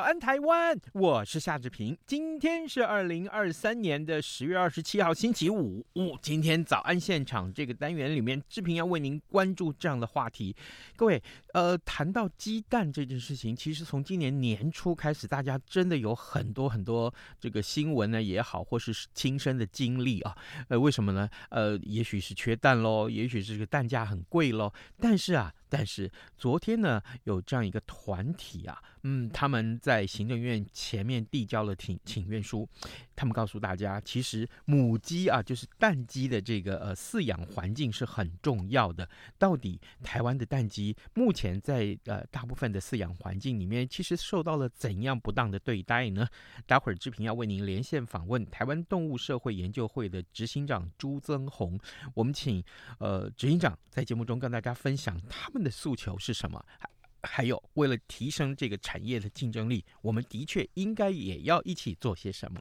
早安，台湾！我是夏志平。今天是二零二三年的十月二十七号，星期五。哦，今天早安现场这个单元里面，志平要为您关注这样的话题。各位，呃，谈到鸡蛋这件事情，其实从今年年初开始，大家真的有很多很多这个新闻呢也好，或是亲身的经历啊。呃，为什么呢？呃，也许是缺蛋喽，也许是这个蛋价很贵喽。但是啊。但是昨天呢，有这样一个团体啊，嗯，他们在行政院前面递交了请请愿书，他们告诉大家，其实母鸡啊，就是蛋鸡的这个呃饲养环境是很重要的。到底台湾的蛋鸡目前在呃大部分的饲养环境里面，其实受到了怎样不当的对待呢？待会儿志平要为您连线访问台湾动物社会研究会的执行长朱增宏，我们请呃执行长在节目中跟大家分享他们的诉求是什么？还还有，为了提升这个产业的竞争力，我们的确应该也要一起做些什么。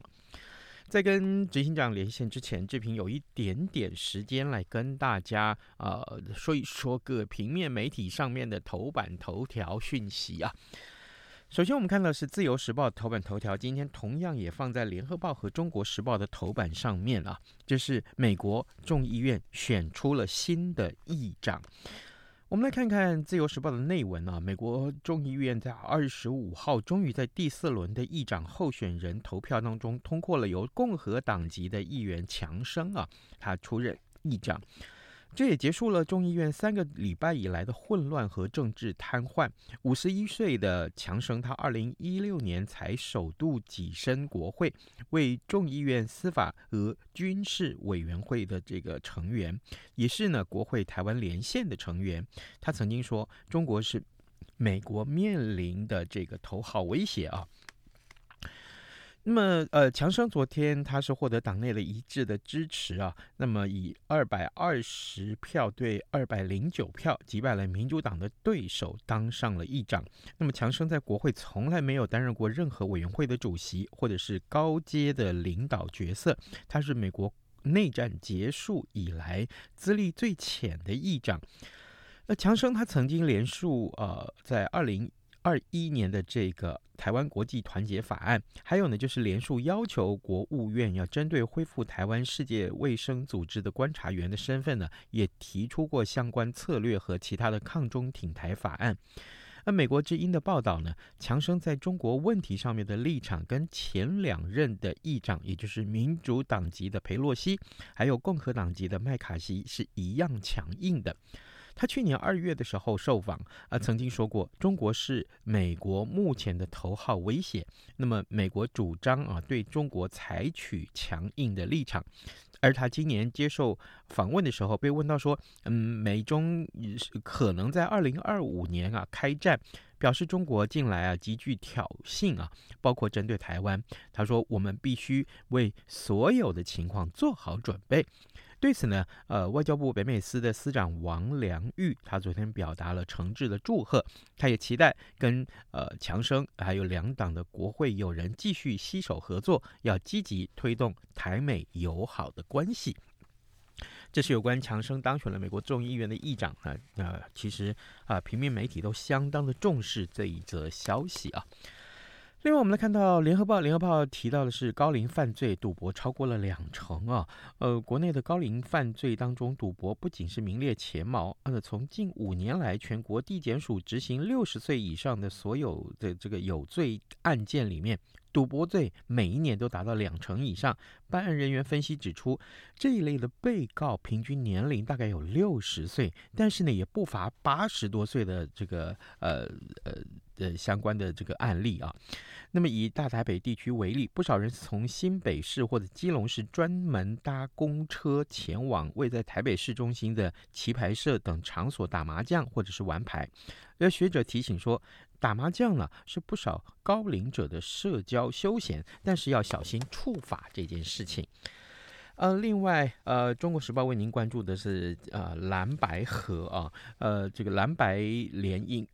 在跟执行长连线之前，志平有一点点时间来跟大家呃说一说各平面媒体上面的头版头条讯息啊。首先，我们看到是《自由时报》头版头条，今天同样也放在《联合报》和《中国时报》的头版上面啊。这是美国众议院选出了新的议长。我们来看看《自由时报》的内文啊，美国众议院在二十五号终于在第四轮的议长候选人投票当中通过了由共和党籍的议员强生啊，他出任议长。这也结束了众议院三个礼拜以来的混乱和政治瘫痪。五十一岁的强生，他二零一六年才首度跻身国会，为众议院司法和军事委员会的这个成员，也是呢国会台湾连线的成员。他曾经说：“中国是美国面临的这个头号威胁啊。”那么，呃，强生昨天他是获得党内的一致的支持啊，那么以二百二十票对二百零九票击败了民主党的对手，当上了议长。那么强生在国会从来没有担任过任何委员会的主席或者是高阶的领导角色，他是美国内战结束以来资历最浅的议长。那强生他曾经连署呃，在二零。二一年的这个台湾国际团结法案，还有呢，就是连署要求国务院要针对恢复台湾世界卫生组织的观察员的身份呢，也提出过相关策略和其他的抗中挺台法案。而美国之音的报道呢，强生在中国问题上面的立场跟前两任的议长，也就是民主党籍的裴洛西，还有共和党籍的麦卡锡是一样强硬的。他去年二月的时候受访，啊，曾经说过，中国是美国目前的头号威胁。那么，美国主张啊，对中国采取强硬的立场。而他今年接受访问的时候，被问到说，嗯，美中可能在二零二五年啊开战，表示中国近来啊极具挑衅啊，包括针对台湾。他说，我们必须为所有的情况做好准备。对此呢，呃，外交部北美司的司长王良玉，他昨天表达了诚挚的祝贺，他也期待跟呃强生还有两党的国会友人继续携手合作，要积极推动台美友好的关系。这是有关强生当选了美国众议院的议长啊，呃，其实啊，平面媒体都相当的重视这一则消息啊。另外，我们来看到《联合报》，《联合报》提到的是高龄犯罪赌博超过了两成啊。呃，国内的高龄犯罪当中，赌博不仅是名列前茅。呃，从近五年来，全国地检署执行六十岁以上的所有的这个有罪案件里面，赌博罪每一年都达到两成以上。办案人员分析指出，这一类的被告平均年龄大概有六十岁，但是呢，也不乏八十多岁的这个呃呃。的相关的这个案例啊。那么以大台北地区为例，不少人是从新北市或者基隆市专门搭公车前往位在台北市中心的棋牌社等场所打麻将或者是玩牌。而学者提醒说，打麻将呢是不少高龄者的社交休闲，但是要小心触法这件事情。呃，另外，呃，《中国时报》为您关注的是呃蓝白合啊，呃，这个蓝白联姻。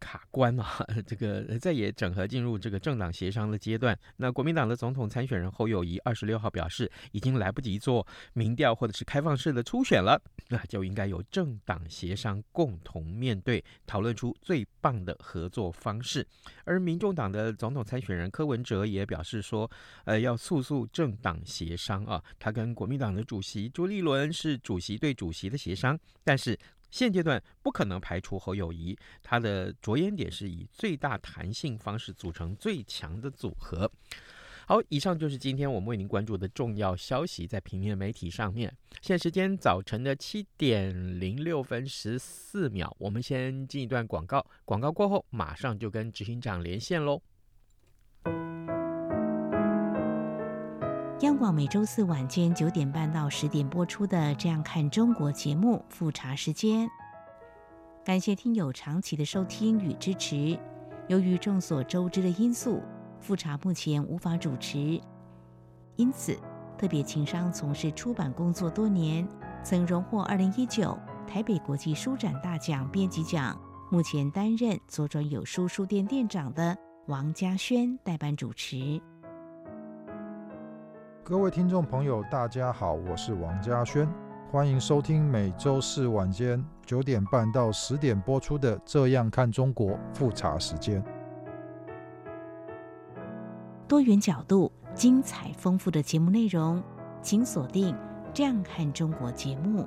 卡关啊，这个再也整合进入这个政党协商的阶段。那国民党的总统参选人侯友谊二十六号表示，已经来不及做民调或者是开放式的初选了，那就应该由政党协商共同面对，讨论出最棒的合作方式。而民众党的总统参选人柯文哲也表示说，呃，要速速政党协商啊，他跟国民党的主席朱立伦是主席对主席的协商，但是。现阶段不可能排除侯友谊，他的着眼点是以最大弹性方式组成最强的组合。好，以上就是今天我们为您关注的重要消息，在平面媒体上面。现在时间早晨的七点零六分十四秒，我们先进一段广告，广告过后马上就跟执行长连线喽。央广每周四晚间九点半到十点播出的《这样看中国》节目复查时间，感谢听友长期的收听与支持。由于众所周知的因素，复查目前无法主持，因此特别情商从事出版工作多年，曾荣获二零一九台北国际书展大奖编辑奖，目前担任左转有书书店店长的王嘉轩代班主持。各位听众朋友，大家好，我是王嘉轩，欢迎收听每周四晚间九点半到十点播出的《这样看中国》复查时间。多元角度、精彩丰富的节目内容，请锁定《这样看中国》节目。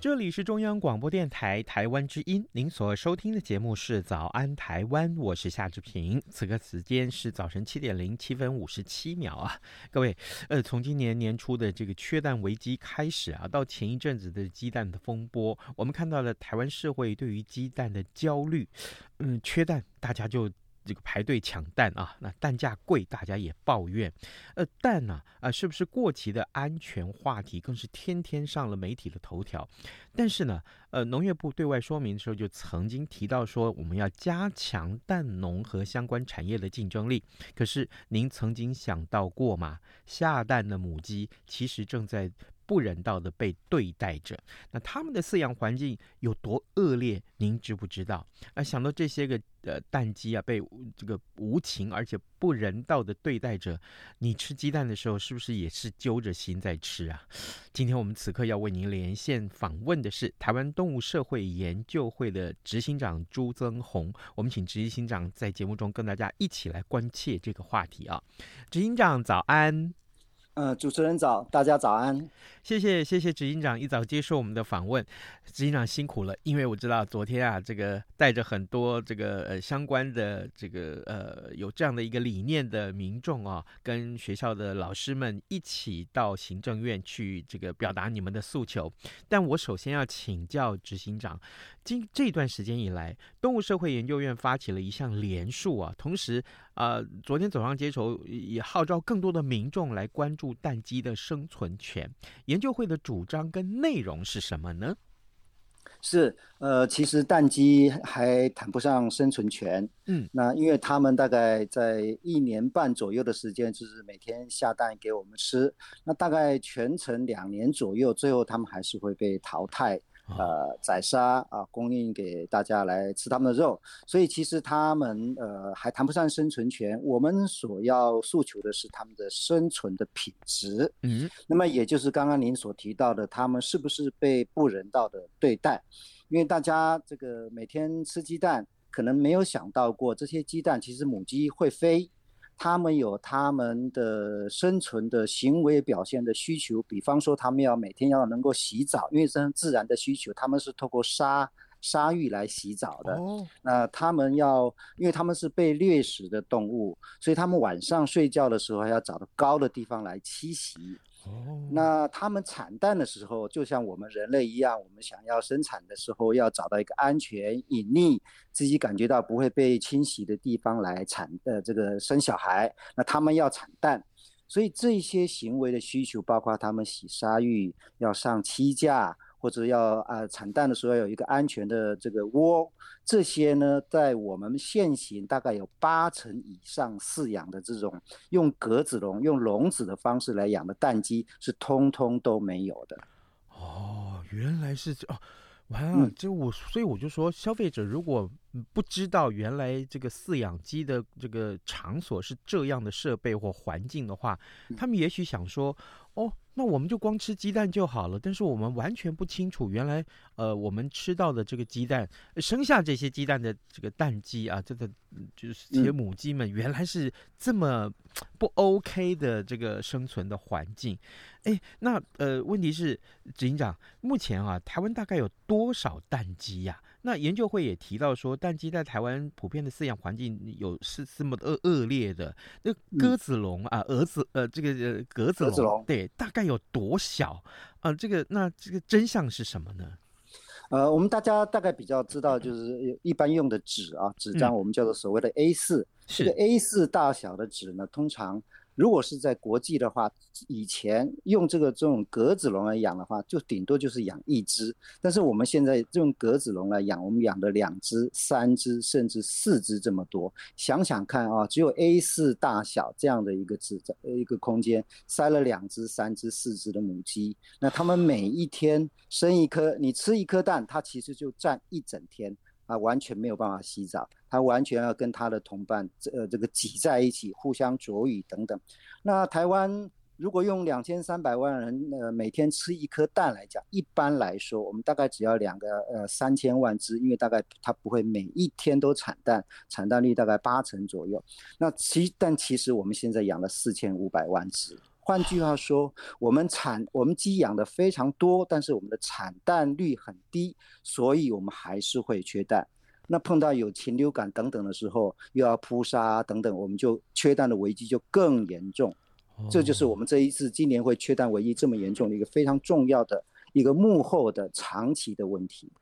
这里是中央广播电台台湾之音，您所收听的节目是《早安台湾》，我是夏志平。此刻时间是早晨七点零七分五十七秒啊，各位，呃，从今年年初的这个缺蛋危机开始啊，到前一阵子的鸡蛋的风波，我们看到了台湾社会对于鸡蛋的焦虑，嗯，缺蛋，大家就。这个排队抢蛋啊，那蛋价贵，大家也抱怨。呃，蛋呢，啊，是不是过期的安全话题，更是天天上了媒体的头条。但是呢，呃，农业部对外说明的时候，就曾经提到说，我们要加强蛋农和相关产业的竞争力。可是，您曾经想到过吗？下蛋的母鸡其实正在。不人道的被对待着，那他们的饲养环境有多恶劣？您知不知道？啊，想到这些个呃蛋鸡啊，被这个无情而且不人道的对待着，你吃鸡蛋的时候是不是也是揪着心在吃啊？今天我们此刻要为您连线访问的是台湾动物社会研究会的执行长朱增宏，我们请执行长在节目中跟大家一起来关切这个话题啊。执行长早安。呃，主持人早，大家早安。谢谢谢谢执行长一早接受我们的访问，执行长辛苦了，因为我知道昨天啊，这个带着很多这个呃相关的这个呃有这样的一个理念的民众啊，跟学校的老师们一起到行政院去这个表达你们的诉求。但我首先要请教执行长，今这段时间以来，动物社会研究院发起了一项联署啊，同时。啊、呃，昨天走上街头，也号召更多的民众来关注蛋鸡的生存权。研究会的主张跟内容是什么呢？是，呃，其实蛋鸡还谈不上生存权，嗯，那因为他们大概在一年半左右的时间，就是每天下蛋给我们吃，那大概全程两年左右，最后他们还是会被淘汰。呃宰杀啊，供应给大家来吃他们的肉。所以其实他们呃还谈不上生存权，我们所要诉求的是他们的生存的品质。嗯，那么也就是刚刚您所提到的，他们是不是被不人道的对待？因为大家这个每天吃鸡蛋，可能没有想到过这些鸡蛋其实母鸡会飞。他们有他们的生存的行为表现的需求，比方说他们要每天要能够洗澡，因为这是自然的需求，他们是透过沙沙浴来洗澡的。哦，那他们要，因为他们是被掠食的动物，所以他们晚上睡觉的时候还要找到高的地方来栖息。那他们产蛋的时候，就像我们人类一样，我们想要生产的时候，要找到一个安全、隐匿、自己感觉到不会被侵袭的地方来产呃这个生小孩。那他们要产蛋，所以这些行为的需求，包括他们洗沙浴、要上栖架。或者要啊产蛋的时候要有一个安全的这个窝，这些呢，在我们现行大概有八成以上饲养的这种用格子笼、用笼子的方式来养的蛋鸡是通通都没有的。哦，原来是这哦，哇，嗯，这我所以我就说，消费者如果不知道原来这个饲养鸡的这个场所是这样的设备或环境的话，他们也许想说，哦。那我们就光吃鸡蛋就好了，但是我们完全不清楚，原来呃，我们吃到的这个鸡蛋，生下这些鸡蛋的这个蛋鸡啊，这个就是这些母鸡们，原来是这么不 OK 的这个生存的环境。哎，那呃，问题是执行长，目前啊，台湾大概有多少蛋鸡呀？那研究会也提到说，蛋鸡在台湾普遍的饲养环境有是这么恶恶劣的。那鸽子笼啊，蛾子呃，这个呃鸽子笼，对，大概有多小？啊、呃，这个那这个真相是什么呢？呃，我们大家大概比较知道，就是一般用的纸啊，纸张我们叫做所谓的 A 四、嗯，这个 A 四大小的纸呢，通常。如果是在国际的话，以前用这个这种格子笼来养的话，就顶多就是养一只。但是我们现在用格子笼来养，我们养的两只、三只，甚至四只这么多。想想看啊，只有 A4 大小这样的一个纸一个空间，塞了两只、三只、四只的母鸡，那它们每一天生一颗，你吃一颗蛋，它其实就占一整天。啊完全没有办法洗澡，他完全要跟他的同伴这，呃，这个挤在一起，互相啄羽等等。那台湾如果用两千三百万人，呃，每天吃一颗蛋来讲，一般来说，我们大概只要两个，呃，三千万只，因为大概它不会每一天都产蛋，产蛋率大概八成左右。那其但其实我们现在养了四千五百万只。换句话说，我们产我们鸡养的非常多，但是我们的产蛋率很低，所以我们还是会缺蛋。那碰到有禽流感等等的时候，又要扑杀等等，我们就缺蛋的危机就更严重。这就是我们这一次今年会缺蛋危机这么严重的一个非常重要的一个幕后的长期的问题。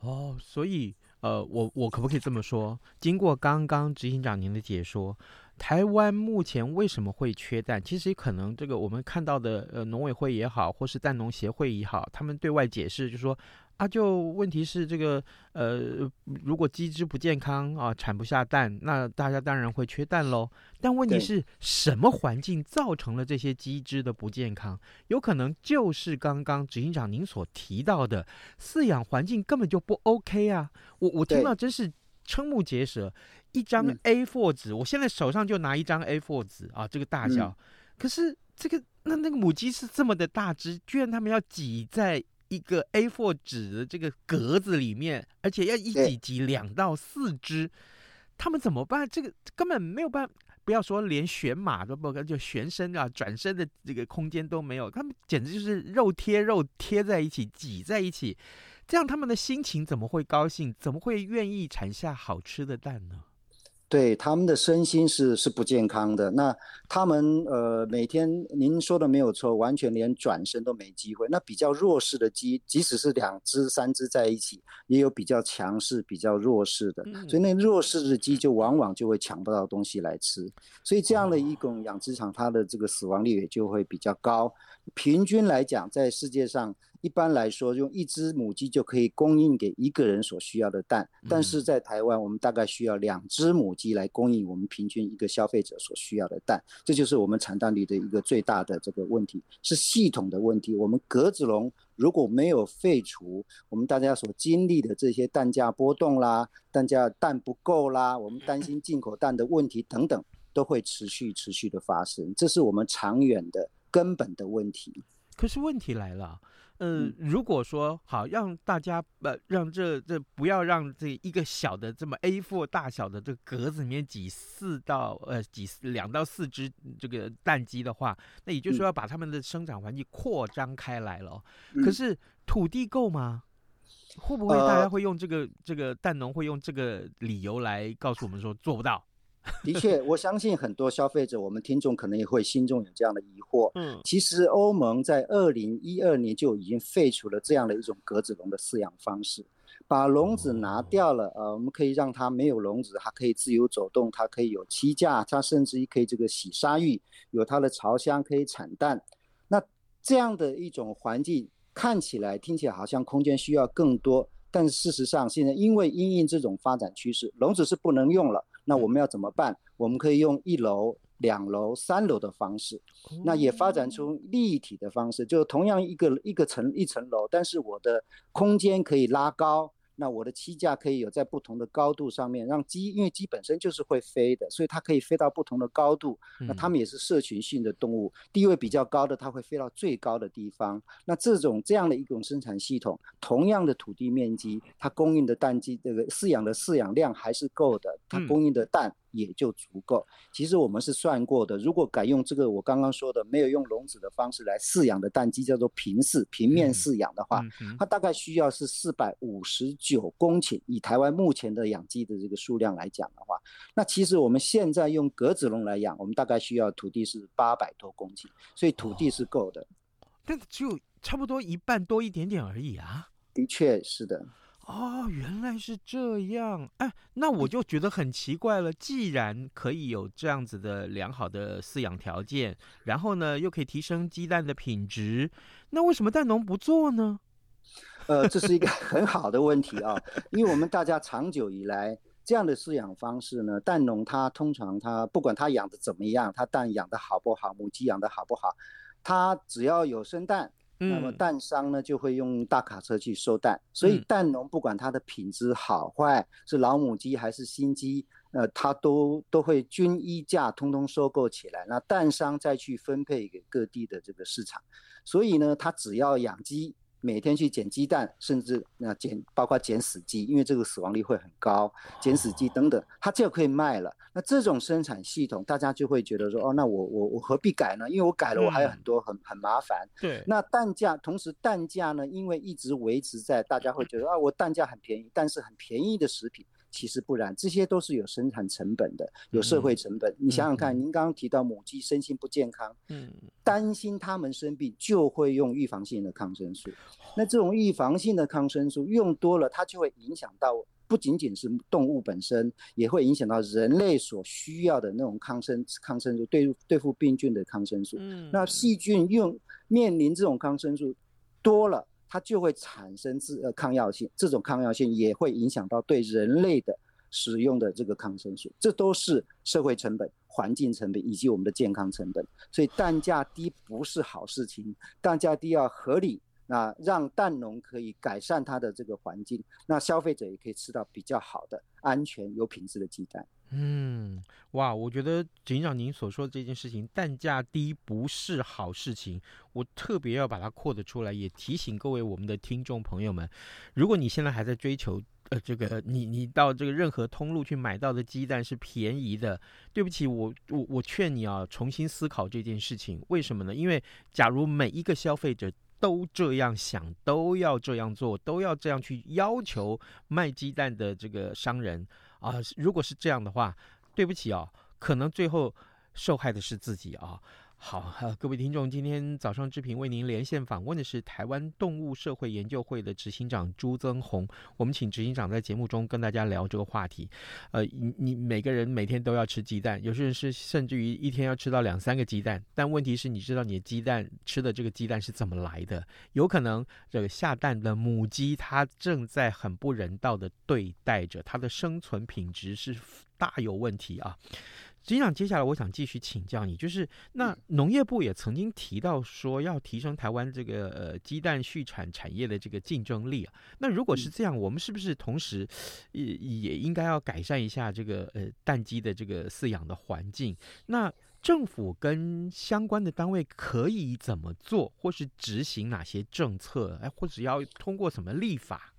哦，所以呃，我我可不可以这么说？经过刚刚执行长您的解说。台湾目前为什么会缺蛋？其实可能这个我们看到的，呃，农委会也好，或是蛋农协会也好，他们对外解释就是说，啊，就问题是这个，呃，如果鸡只不健康啊，产不下蛋，那大家当然会缺蛋喽。但问题是什么环境造成了这些鸡只的不健康？有可能就是刚刚执行长您所提到的饲养环境根本就不 OK 啊！我我听到真是瞠目结舌。一张 A4 纸，嗯，我现在手上就拿一张 A4 纸啊，这个大小。嗯、可是这个那那个母鸡是这么的大只，居然他们要挤在一个 A4 纸的这个格子里面，而且要一挤挤两到四只，他们怎么办？这个根本没有办法，不要说连旋马都不，就旋身啊转身的这个空间都没有，他们简直就是肉贴肉贴在一起，挤在一起，这样他们的心情怎么会高兴？怎么会愿意产下好吃的蛋呢？对，他们的身心是是不健康的。那他们呃每天您说的没有错，完全连转身都没机会。那比较弱势的鸡，即使是两只三只在一起，也有比较强势、比较弱势的。所以那弱势的鸡就往往就会抢不到东西来吃。所以这样的一种养殖场，它的这个死亡率也就会比较高。平均来讲，在世界上。一般来说，用一只母鸡就可以供应给一个人所需要的蛋，但是在台湾，我们大概需要两只母鸡来供应我们平均一个消费者所需要的蛋，这就是我们产蛋率的一个最大的这个问题，是系统的问题。我们格子笼如果没有废除我们大家所经历的这些蛋价波动啦，蛋价蛋不够啦，我们担心进口蛋的问题等等，都会持续持续的发生，这是我们长远的根本的问题。可是问题来了。呃，如果说好让大家呃让这这不要让这一个小的这么 A4 大小的这个格子里面挤四到呃挤两到四只这个蛋鸡的话，那也就是说要把它们的生长环境扩张开来了。嗯、可是土地够吗？会不会大家会用这个、呃、这个蛋农会用这个理由来告诉我们说做不到？的确，我相信很多消费者，我们听众可能也会心中有这样的疑惑。嗯，其实欧盟在二零一二年就已经废除了这样的一种格子笼的饲养方式，把笼子拿掉了。呃，我们可以让它没有笼子，它可以自由走动，它可以有栖架，它甚至于可以这个洗沙浴，有它的巢箱可以产蛋。那这样的一种环境看起来、听起来好像空间需要更多，但事实上现在因为因应这种发展趋势，笼子是不能用了。那我们要怎么办？我们可以用一楼、两楼、三楼的方式，那也发展出立体的方式，就同样一个一个层一层楼，但是我的空间可以拉高。那我的机架可以有在不同的高度上面，让鸡，因为鸡本身就是会飞的，所以它可以飞到不同的高度。那它们也是社群性的动物，地位比较高的，它会飞到最高的地方。那这种这样的一种生产系统，同样的土地面积，它供应的蛋鸡这个饲养的饲养量还是够的，它供应的蛋。也就足够。其实我们是算过的，如果改用这个我刚刚说的没有用笼子的方式来饲养的蛋鸡，叫做平饲、平面饲养的话，它大概需要是四百五十九公顷。以台湾目前的养鸡的这个数量来讲的话，那其实我们现在用格子笼来养，我们大概需要土地是八百多公顷，所以土地是够的。但只有差不多一半多一点点而已啊。的确是的。哦，原来是这样，哎，那我就觉得很奇怪了。既然可以有这样子的良好的饲养条件，然后呢，又可以提升鸡蛋的品质，那为什么蛋农不做呢？呃，这是一个很好的问题啊，因为我们大家长久以来这样的饲养方式呢，蛋农他通常他不管他养的怎么样，他蛋养的好不好，母鸡养的好不好，他只要有生蛋。那么蛋商呢，就会用大卡车去收蛋，所以蛋农不管它的品质好坏，是老母鸡还是新鸡，呃，它都都会均一价通通收购起来，那蛋商再去分配给各地的这个市场，所以呢，它只要养鸡。每天去捡鸡蛋，甚至那捡包括捡死鸡，因为这个死亡率会很高，捡死鸡等等，它就可以卖了。那这种生产系统，大家就会觉得说，哦，那我我我何必改呢？因为我改了，我还有很多很很麻烦。对。那蛋价，同时蛋价呢，因为一直维持在，大家会觉得啊，我蛋价很便宜，但是很便宜的食品。其实不然，这些都是有生产成本的，有社会成本。嗯、你想想看，嗯、您刚刚提到母鸡身心不健康，嗯，担心它们生病，就会用预防性的抗生素。那这种预防性的抗生素用多了，它就会影响到不仅仅是动物本身，也会影响到人类所需要的那种抗生抗生素，对对付病菌的抗生素。嗯，那细菌用面临这种抗生素多了。它就会产生自呃抗药性，这种抗药性也会影响到对人类的使用的这个抗生素，这都是社会成本、环境成本以及我们的健康成本。所以蛋价低不是好事情，蛋价低要合理，那让蛋农可以改善它的这个环境，那消费者也可以吃到比较好的、安全、有品质的鸡蛋。嗯，哇，我觉得警长您所说的这件事情，蛋价低不是好事情，我特别要把它扩得出来，也提醒各位我们的听众朋友们，如果你现在还在追求，呃，这个你你到这个任何通路去买到的鸡蛋是便宜的，对不起，我我我劝你啊，重新思考这件事情，为什么呢？因为假如每一个消费者都这样想，都要这样做，都要这样去要求卖鸡蛋的这个商人。啊，如果是这样的话，对不起啊，可能最后受害的是自己啊。好，呃，各位听众，今天早上之平为您连线访问的是台湾动物社会研究会的执行长朱增宏。我们请执行长在节目中跟大家聊这个话题。呃，你你每个人每天都要吃鸡蛋，有些人是甚至于一天要吃到两三个鸡蛋。但问题是，你知道你的鸡蛋吃的这个鸡蛋是怎么来的？有可能这个下蛋的母鸡，它正在很不人道的对待着，它的生存品质是大有问题啊。执行长，接下来我想继续请教你，就是那农业部也曾经提到说要提升台湾这个呃鸡蛋畜产产业的这个竞争力啊。那如果是这样，我们是不是同时也也应该要改善一下这个呃蛋鸡的这个饲养的环境？那政府跟相关的单位可以怎么做，或是执行哪些政策？哎，或者要通过什么立法？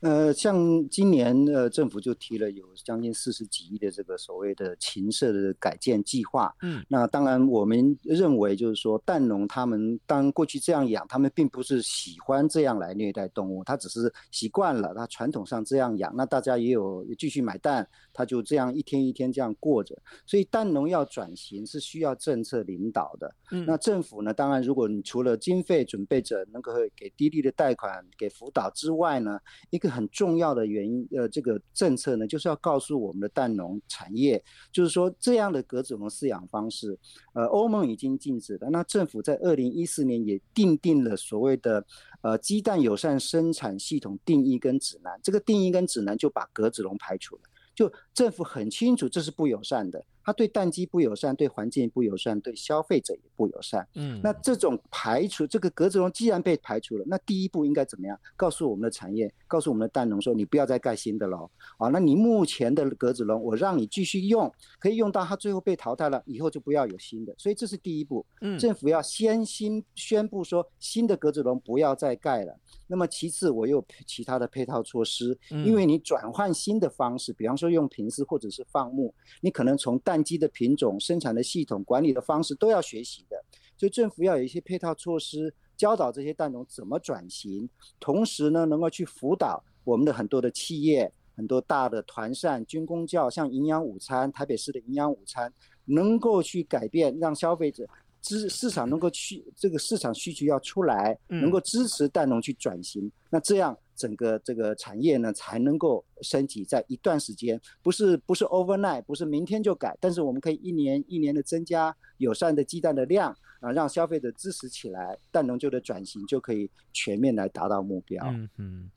呃，像今年呃，政府就提了有将近四十几亿的这个所谓的禽舍的改建计划。嗯，那当然我们认为就是说，蛋农他们当过去这样养，他们并不是喜欢这样来虐待动物，他只是习惯了，他传统上这样养，那大家也有继续买蛋，他就这样一天一天这样过着。所以蛋农要转型是需要政策领导的。嗯，那政府呢，当然如果你除了经费准备着能够给低利的贷款给辅导之外呢，一个很重要的原因，呃，这个政策呢，就是要告诉我们的蛋农产业，就是说这样的鸽子笼饲养方式，呃，欧盟已经禁止了。那政府在二零一四年也订定了所谓的呃鸡蛋友善生产系统定义跟指南，这个定义跟指南就把鸽子笼排除了，就政府很清楚这是不友善的。它对蛋鸡不友善，对环境不友善，对消费者也不友善。嗯，那这种排除这个格子笼既然被排除了，那第一步应该怎么样？告诉我们的产业，告诉我们的蛋农说，你不要再盖新的了。啊，那你目前的格子笼，我让你继续用，可以用到它最后被淘汰了，以后就不要有新的。所以这是第一步。嗯，政府要先新宣布说，新的格子笼不要再盖了。那么其次，我有其他的配套措施，因为你转换新的方式，比方说用平饲或者是放牧，你可能从蛋鸡的品种、生产的系统、管理的方式都要学习的，所以政府要有一些配套措施，教导这些蛋农怎么转型，同时呢，能够去辅导我们的很多的企业、很多大的团膳、军工教，像营养午餐、台北市的营养午餐，能够去改变，让消费者。支市场能够去这个市场需求要出来，能够支持蛋农去转型，嗯、那这样整个这个产业呢才能够升级，在一段时间，不是不是 overnight，不是明天就改，但是我们可以一年一年的增加友善的鸡蛋的量啊，让消费者支持起来，蛋农就的转型就可以全面来达到目标。嗯嗯。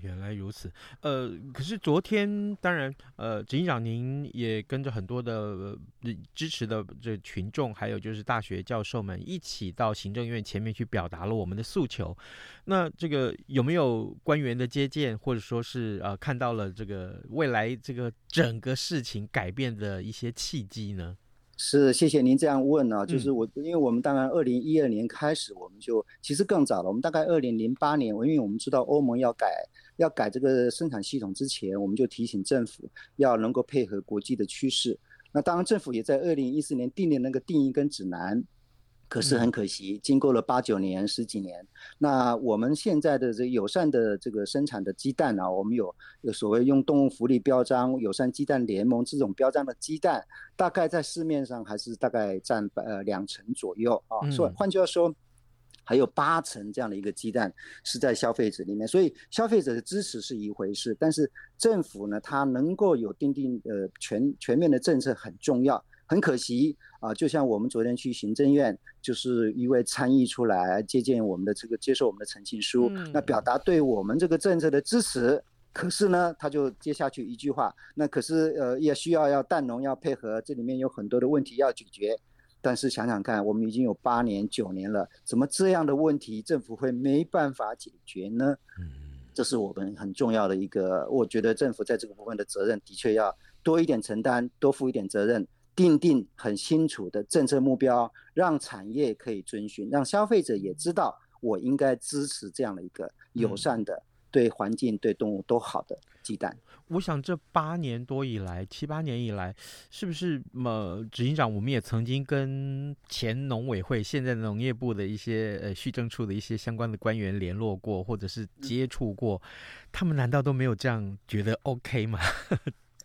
原来如此。呃，可是昨天，当然，呃，执行长您也跟着很多的、支持的这群众，还有就是大学教授们一起到行政院前面去表达了我们的诉求。那这个有没有官员的接见，或者说是呃看到了这个未来这个整个事情改变的一些契机呢？是，谢谢您这样问啊，就是我，因为我们当然二零一二年开始，我们就其实更早了，我们大概二零零八年，因为我们知道欧盟要改要改这个生产系统之前，我们就提醒政府要能够配合国际的趋势。那当然，政府也在二零一四年订立那个定义跟指南。可是很可惜，经过了八九年、十几年，那我们现在的这友善的这个生产的鸡蛋啊，我们有有所谓用动物福利标章、友善鸡蛋联盟这种标章的鸡蛋，大概在市面上还是大概占呃两成左右啊。所以换句话说，还有八成这样的一个鸡蛋是在消费者里面。所以消费者的支持是一回事，但是政府呢，它能够有定定呃全全面的政策很重要。很可惜啊，就像我们昨天去行政院，就是一位参议出来接见我们的这个接受我们的陈情书，嗯、那表达对我们这个政策的支持。可是呢，他就接下去一句话，那可是呃也需要要蛋农要配合，这里面有很多的问题要解决。但是想想看，我们已经有八年九年了，怎么这样的问题政府会没办法解决呢？嗯，这是我们很重要的一个，我觉得政府在这个部分的责任的确要多一点承担，多负一点责任。订定很清楚的政策目标，让产业可以遵循，让消费者也知道我应该支持这样的一个友善的、对环境、对动物都好的鸡蛋。我想这八年多以来，七八年以来，是不是呃，执行长，我们也曾经跟前农委会、现在农业部的一些呃畜政处的一些相关的官员联络过，或者是接触过，嗯、他们难道都没有这样觉得 OK 吗？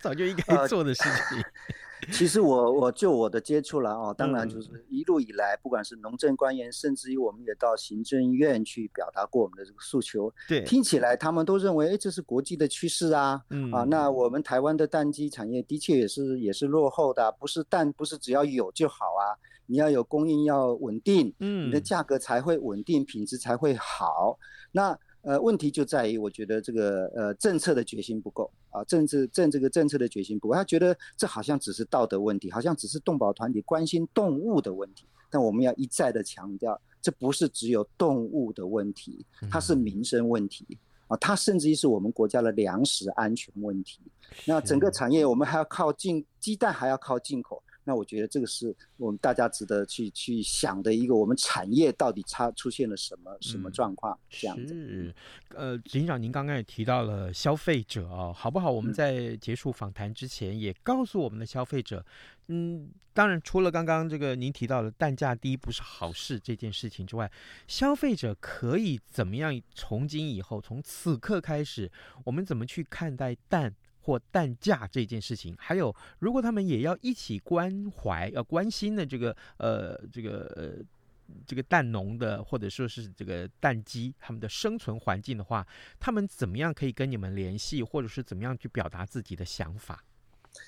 早就应该做的事情。呃 其实我我就我的接触了哦，当然就是一路以来，不管是农政官员，甚至于我们也到行政院去表达过我们的这个诉求。对，听起来他们都认为，哎，这是国际的趋势啊。嗯啊，那我们台湾的蛋鸡产业的确也是也是落后的，不是蛋不是只要有就好啊，你要有供应要稳定，嗯，你的价格才会稳定，品质才会好。那呃，问题就在于我觉得这个呃政策的决心不够啊，政治政这个政策的决心不够，他觉得这好像只是道德问题，好像只是动保团体关心动物的问题，但我们要一再的强调，这不是只有动物的问题，它是民生问题。嗯啊，它甚至于是我们国家的粮食安全问题。那整个产业我们还要靠进鸡蛋，还要靠进口。那我觉得这个是我们大家值得去去想的一个，我们产业到底差出现了什么什么状况？这样子。是，呃，执行长，您刚刚也提到了消费者啊、哦，好不好？我们在结束访谈之前，也告诉我们的消费者，嗯，当然除了刚刚这个您提到的蛋价低不是好事这件事情之外，消费者可以怎么样？从今以后，从此刻开始，我们怎么去看待蛋？或蛋价这件事情，还有如果他们也要一起关怀、要关心的这个呃这个呃这个蛋农的，或者说是这个蛋鸡他们的生存环境的话，他们怎么样可以跟你们联系，或者是怎么样去表达自己的想法？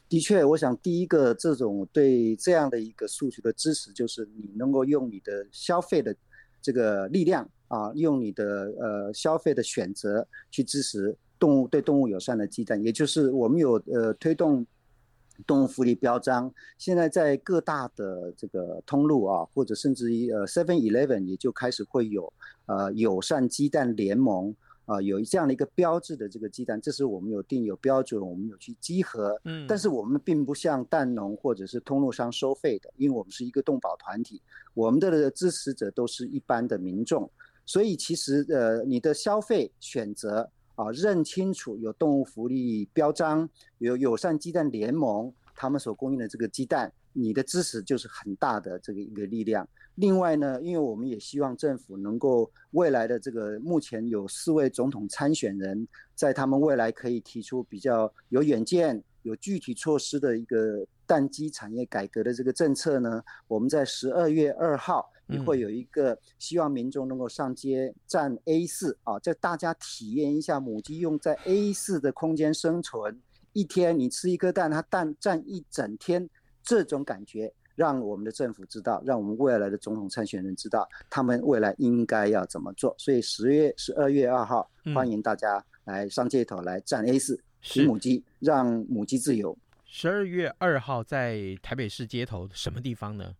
的确，我想第一个这种对这样的一个诉求的支持，就是你能够用你的消费的这个力量啊，用你的呃消费的选择去支持。动物对动物友善的鸡蛋，也就是我们有呃推动动物福利标章，现在在各大的这个通路啊，或者甚至于呃 Seven Eleven 也就开始会有呃友善鸡蛋联盟啊，有这样的一个标志的这个鸡蛋，这是我们有定有标准，我们有去集合，嗯，但是我们并不向蛋农或者是通路商收费的，因为我们是一个动保团体，我们的支持者都是一般的民众，所以其实呃你的消费选择。啊，认清楚有动物福利标章，有友善鸡蛋联盟，他们所供应的这个鸡蛋，你的支持就是很大的这个一个力量。另外呢，因为我们也希望政府能够未来的这个目前有四位总统参选人，在他们未来可以提出比较有远见、有具体措施的一个蛋鸡产业改革的这个政策呢，我们在十二月二号。你会有一个希望民众能够上街站 A 四啊，这大家体验一下母鸡用在 A 四的空间生存，一天你吃一颗蛋，它蛋站一整天，这种感觉让我们的政府知道，让我们未来的总统参选人知道，他们未来应该要怎么做。所以十月十二月二号，欢迎大家来上街头来站 A 四，吃母鸡，让母鸡自由。十二月二号在台北市街头什么地方呢？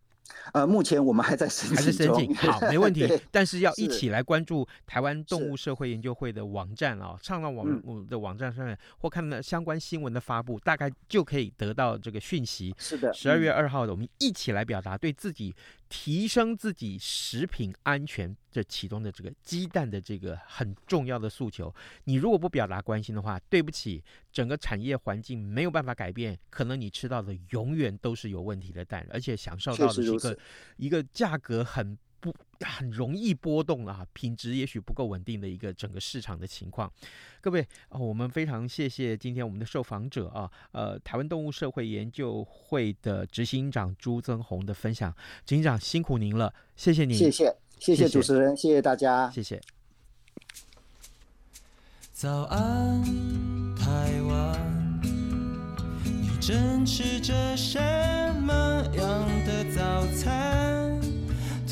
呃，目前我们还在申请，还在申请，好，没问题。但是要一起来关注台湾动物社会研究会的网站啊，上到我们我们的网站上面，嗯、或看到相关新闻的发布，大概就可以得到这个讯息。是的，十二月二号的，我们一起来表达对自己。提升自己食品安全这其中的这个鸡蛋的这个很重要的诉求，你如果不表达关心的话，对不起，整个产业环境没有办法改变，可能你吃到的永远都是有问题的蛋，而且享受到的是一个一个价格很。不很容易波动啊，品质也许不够稳定的一个整个市场的情况。各位，哦，我们非常谢谢今天我们的受访者啊，呃，台湾动物社会研究会的执行长朱增宏的分享。执行长辛苦您了，谢谢您，谢谢谢谢主持人，谢谢大家，谢谢。早安，台湾，你正吃着什么样的早餐？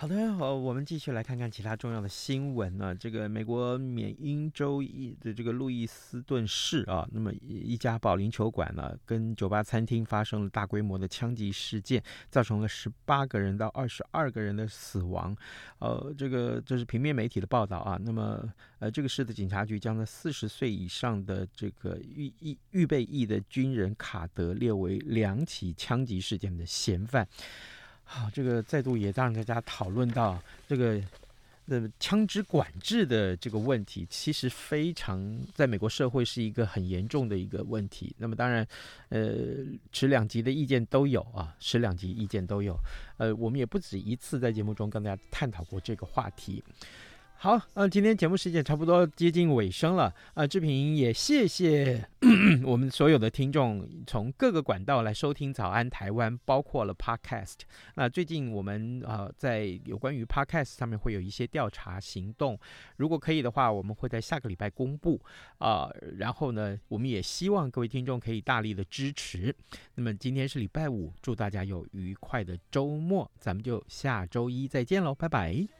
好的，好，我们继续来看看其他重要的新闻呢、啊。这个美国缅因州一的这个路易斯顿市啊，那么一家保龄球馆呢、跟酒吧餐厅发生了大规模的枪击事件，造成了十八个人到二十二个人的死亡。呃，这个这是平面媒体的报道啊。那么呃，这个市的警察局将在四十岁以上的这个预预预备役的军人卡德列为两起枪击事件的嫌犯。好，这个再度也让大家讨论到这个的枪支管制的这个问题，其实非常在美国社会是一个很严重的一个问题。那么当然，呃，持两极的意见都有啊，持两极意见都有。呃，我们也不止一次在节目中跟大家探讨过这个话题。好，嗯、呃，今天节目时间差不多接近尾声了，呃，志平也谢谢 我们所有的听众从各个管道来收听《早安台湾》，包括了 Podcast。那最近我们啊、呃，在有关于 Podcast 上面会有一些调查行动，如果可以的话，我们会在下个礼拜公布啊、然后呢，我们也希望各位听众可以大力的支持。那么今天是礼拜五，祝大家有愉快的周末，咱们就下周一再见喽，拜拜。